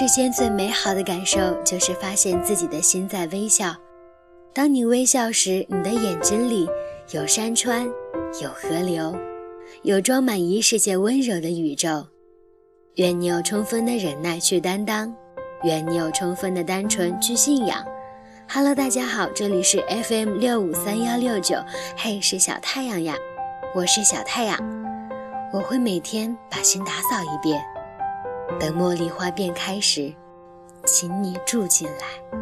世间最美好的感受就是发现自己的心在微笑。当你微笑时，你的眼睛里有山川，有河流，有装满一世界温柔的宇宙。愿你有充分的忍耐去担当，愿你有充分的单纯去信仰。Hello，大家好，这里是 FM 六五三幺六九，嘿，是小太阳呀，我是小太阳，我会每天把心打扫一遍。等茉莉花变开时，请你住进来。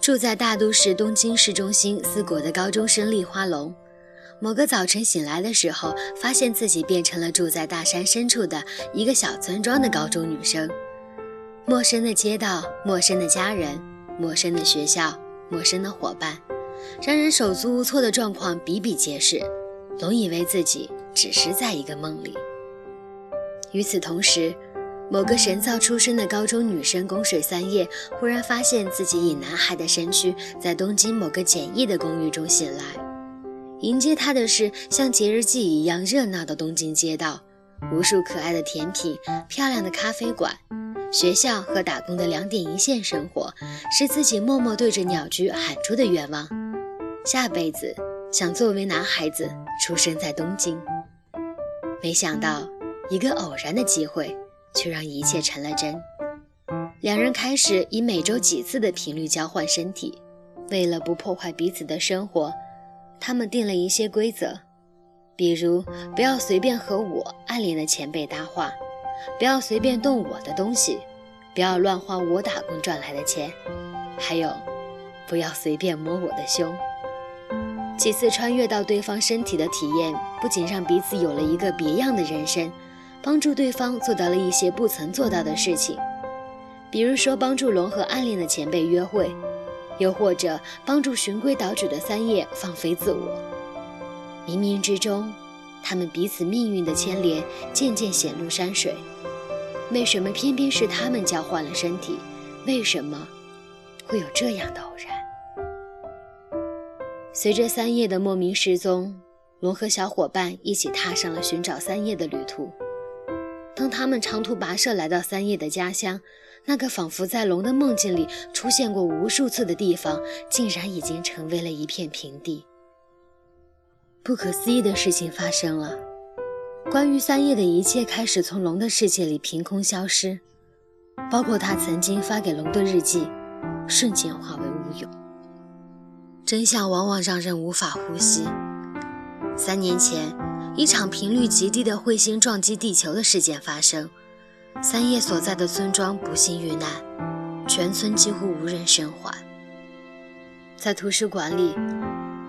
住在大都市东京市中心四国的高中生丽花龙，某个早晨醒来的时候，发现自己变成了住在大山深处的一个小村庄的高中女生。陌生的街道，陌生的家人，陌生的学校，陌生的伙伴，让人手足无措的状况比比皆是。总以为自己只是在一个梦里。与此同时，某个神造出身的高中女生宫水三叶忽然发现自己以男孩的身躯，在东京某个简易的公寓中醒来。迎接她的是像节日季一样热闹的东京街道，无数可爱的甜品，漂亮的咖啡馆，学校和打工的两点一线生活，是自己默默对着鸟居喊出的愿望。下辈子。想作为男孩子出生在东京，没想到一个偶然的机会却让一切成了真。两人开始以每周几次的频率交换身体，为了不破坏彼此的生活，他们定了一些规则，比如不要随便和我暗恋的前辈搭话，不要随便动我的东西，不要乱花我打工赚来的钱，还有不要随便摸我的胸。几次穿越到对方身体的体验，不仅让彼此有了一个别样的人生，帮助对方做到了一些不曾做到的事情，比如说帮助龙和暗恋的前辈约会，又或者帮助循规蹈矩的三叶放飞自我。冥冥之中，他们彼此命运的牵连渐渐显露山水。为什么偏偏是他们交换了身体？为什么会有这样的偶然？随着三叶的莫名失踪，龙和小伙伴一起踏上了寻找三叶的旅途。当他们长途跋涉来到三叶的家乡，那个仿佛在龙的梦境里出现过无数次的地方，竟然已经成为了一片平地。不可思议的事情发生了，关于三叶的一切开始从龙的世界里凭空消失，包括他曾经发给龙的日记，瞬间化为乌有。真相往往让人无法呼吸。三年前，一场频率极低的彗星撞击地球的事件发生，三叶所在的村庄不幸遇难，全村几乎无人生还。在图书馆里，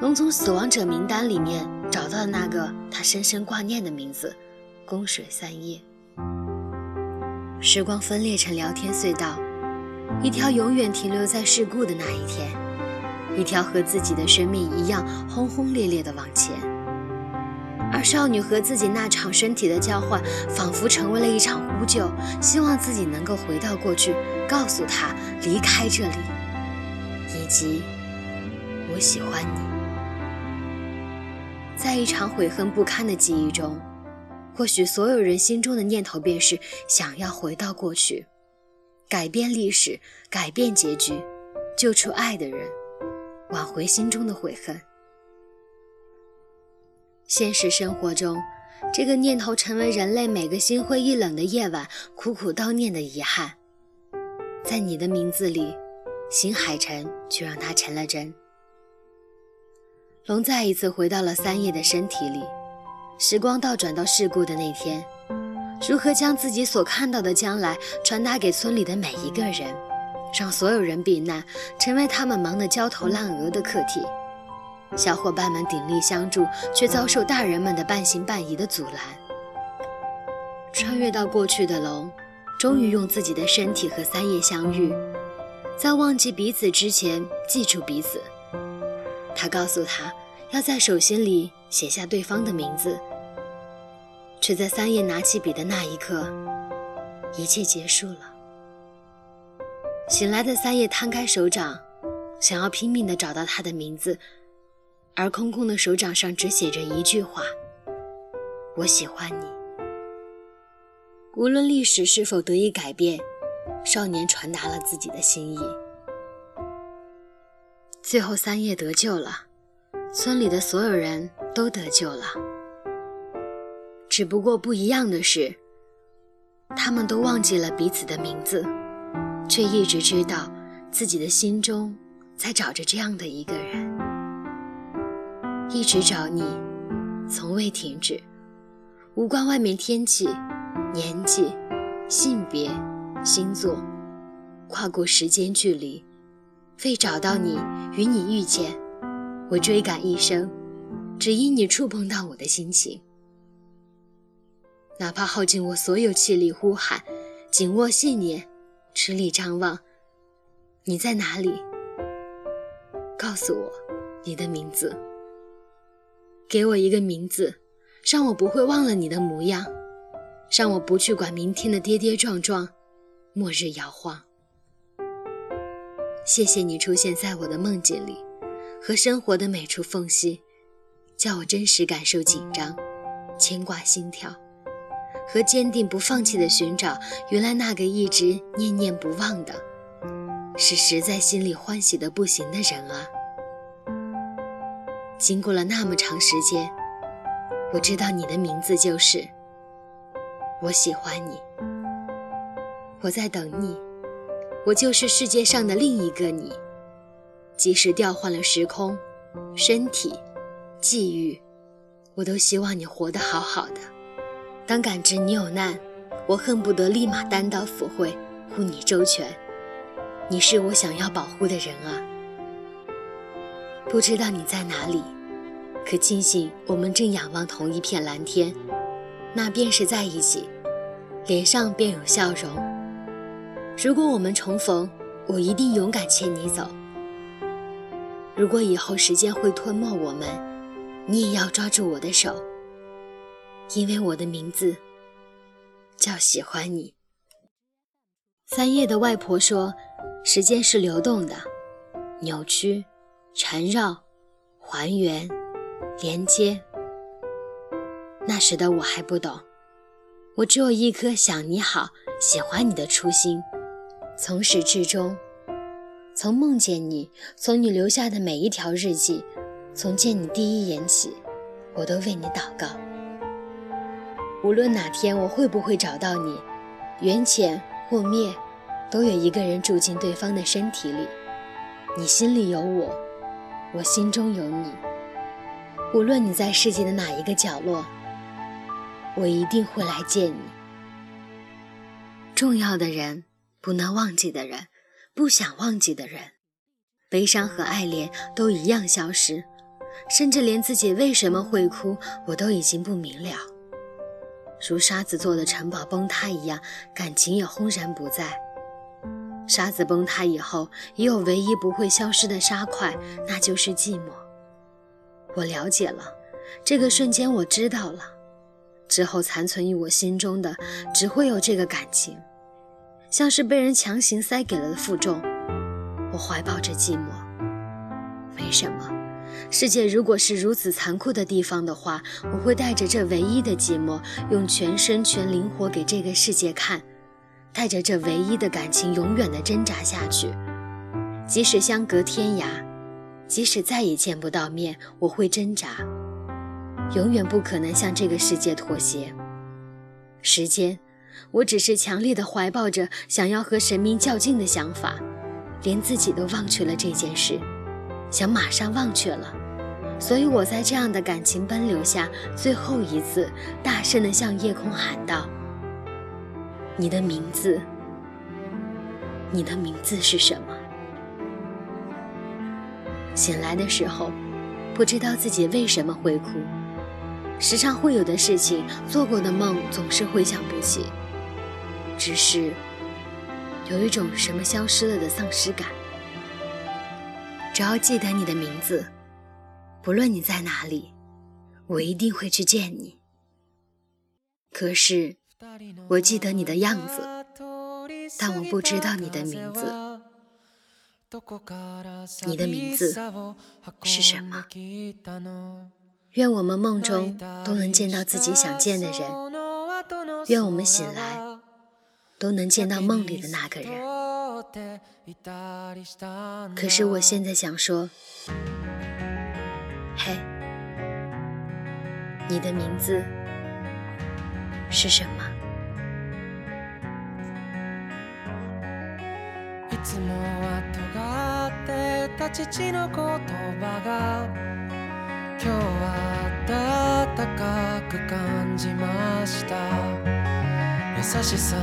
龙从死亡者名单里面找到了那个他深深挂念的名字——宫水三叶。时光分裂成聊天隧道，一条永远停留在事故的那一天。一条和自己的生命一样轰轰烈烈地往前，而少女和自己那场身体的交换，仿佛成为了一场呼救，希望自己能够回到过去，告诉他离开这里，以及我喜欢你。在一场悔恨不堪的记忆中，或许所有人心中的念头便是想要回到过去，改变历史，改变结局，救出爱的人。挽回心中的悔恨。现实生活中，这个念头成为人类每个心灰意冷的夜晚苦苦悼念的遗憾。在你的名字里，新海诚却让它成了真。龙再一次回到了三叶的身体里，时光倒转到事故的那天，如何将自己所看到的将来传达给村里的每一个人？让所有人避难，成为他们忙得焦头烂额的课题。小伙伴们鼎力相助，却遭受大人们的半信半疑的阻拦。穿越到过去的龙，终于用自己的身体和三叶相遇，在忘记彼此之前，记住彼此。他告诉他，要在手心里写下对方的名字，却在三叶拿起笔的那一刻，一切结束了。醒来的三叶摊开手掌，想要拼命地找到他的名字，而空空的手掌上只写着一句话：“我喜欢你。无论历史是否得以改变，少年传达了自己的心意。最后，三叶得救了，村里的所有人都得救了。只不过不一样的是，他们都忘记了彼此的名字，却一直知道自己的心中在找着这样的一个人，一直找你，从未停止，无关外面天气、年纪、性别、星座，跨过时间距离，为找到你，与你遇见，我追赶一生，只因你触碰到我的心情。哪怕耗尽我所有气力呼喊，紧握信念，吃力张望，你在哪里？告诉我你的名字，给我一个名字，让我不会忘了你的模样，让我不去管明天的跌跌撞撞，末日摇晃。谢谢你出现在我的梦境里，和生活的每处缝隙，叫我真实感受紧张、牵挂、心跳。和坚定不放弃的寻找，原来那个一直念念不忘的，是实在心里欢喜的不行的人啊！经过了那么长时间，我知道你的名字就是我喜欢你，我在等你，我就是世界上的另一个你，即使调换了时空、身体、际遇，我都希望你活得好好的。当感知你有难，我恨不得立马单刀赴会，护你周全。你是我想要保护的人啊！不知道你在哪里，可庆幸我们正仰望同一片蓝天，那便是在一起，脸上便有笑容。如果我们重逢，我一定勇敢牵你走。如果以后时间会吞没我们，你也要抓住我的手。因为我的名字叫喜欢你。三叶的外婆说：“时间是流动的，扭曲、缠绕、还原、连接。”那时的我还不懂，我只有一颗想你好、喜欢你的初心。从始至终，从梦见你，从你留下的每一条日记，从见你第一眼起，我都为你祷告。无论哪天我会不会找到你，缘浅或灭，都有一个人住进对方的身体里。你心里有我，我心中有你。无论你在世界的哪一个角落，我一定会来见你。重要的人，不能忘记的人，不想忘记的人，悲伤和爱恋都一样消失，甚至连自己为什么会哭，我都已经不明了。如沙子做的城堡崩塌一样，感情也轰然不在。沙子崩塌以后，也有唯一不会消失的沙块，那就是寂寞。我了解了，这个瞬间我知道了，之后残存于我心中的，只会有这个感情，像是被人强行塞给了的负重。我怀抱着寂寞，没什么。世界如果是如此残酷的地方的话，我会带着这唯一的寂寞，用全身全灵活给这个世界看，带着这唯一的感情，永远的挣扎下去。即使相隔天涯，即使再也见不到面，我会挣扎，永远不可能向这个世界妥协。时间，我只是强烈的怀抱着想要和神明较劲的想法，连自己都忘却了这件事。想马上忘却了，所以我在这样的感情奔流下，最后一次大声地向夜空喊道：“你的名字，你的名字是什么？”醒来的时候，不知道自己为什么会哭。时常会有的事情，做过的梦总是回想不起，只是有一种什么消失了的丧失感。只要记得你的名字，不论你在哪里，我一定会去见你。可是，我记得你的样子，但我不知道你的名字。你的名字是什么？愿我们梦中都能见到自己想见的人，愿我们醒来都能见到梦里的那个人。可是我现在想说，嘿，你的名字是什么？今日は暖かく感じました 優しさも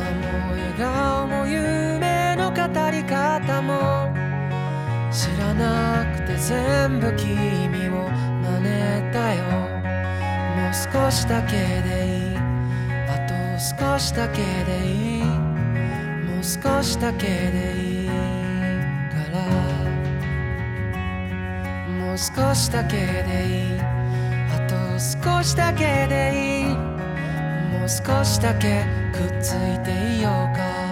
笑顔も夢の語り方も知らなくて全部君を真似たよ。もう少しだけでいい。あと少しだけでいい。もう少しだけでいいから。もう少しだけでいい。あと少しだけでいい。もう少しだけくっついていようか。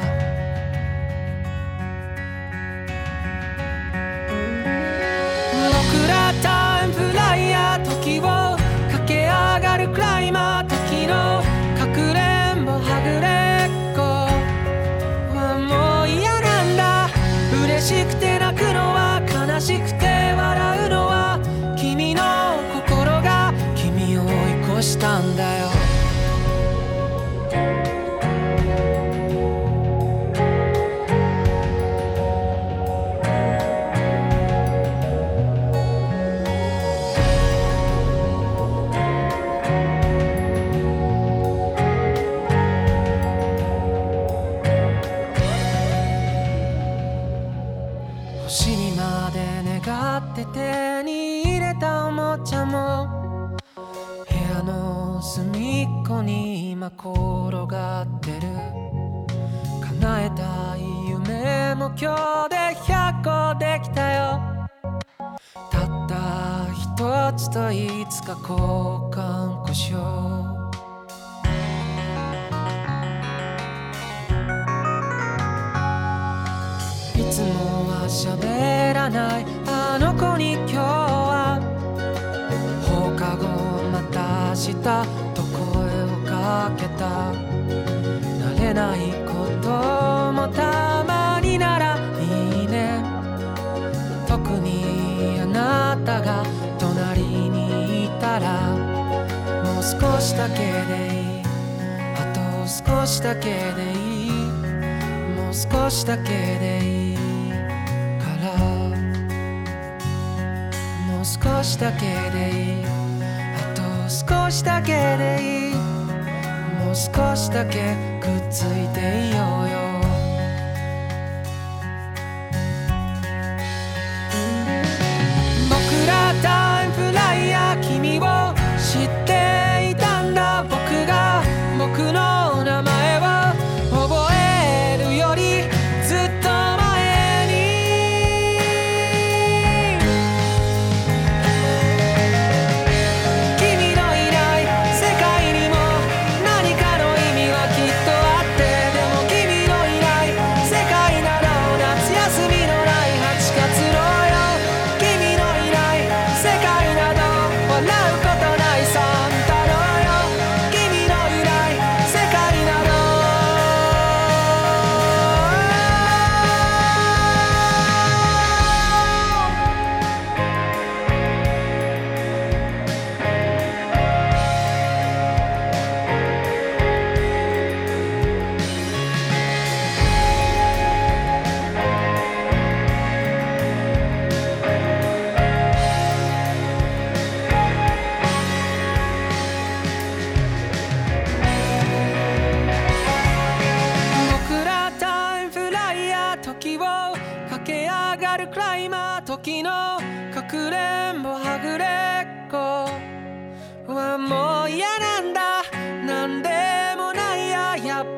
叶えたい夢も今日で100個できたよ。たった一つといつか交換故障。いつもは喋らない。あの子に今日は放課後また明日と声をかけた。もたまにならいいね。特にあなたが隣にいたらもう少しだけでいい。あと少しだけでいい。もう少しだけでいいから。もう少しだけでいい。あと少しだけでいい。もう少しだけくっついていようよ。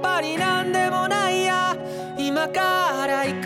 ぱりなんでもないや。今から行く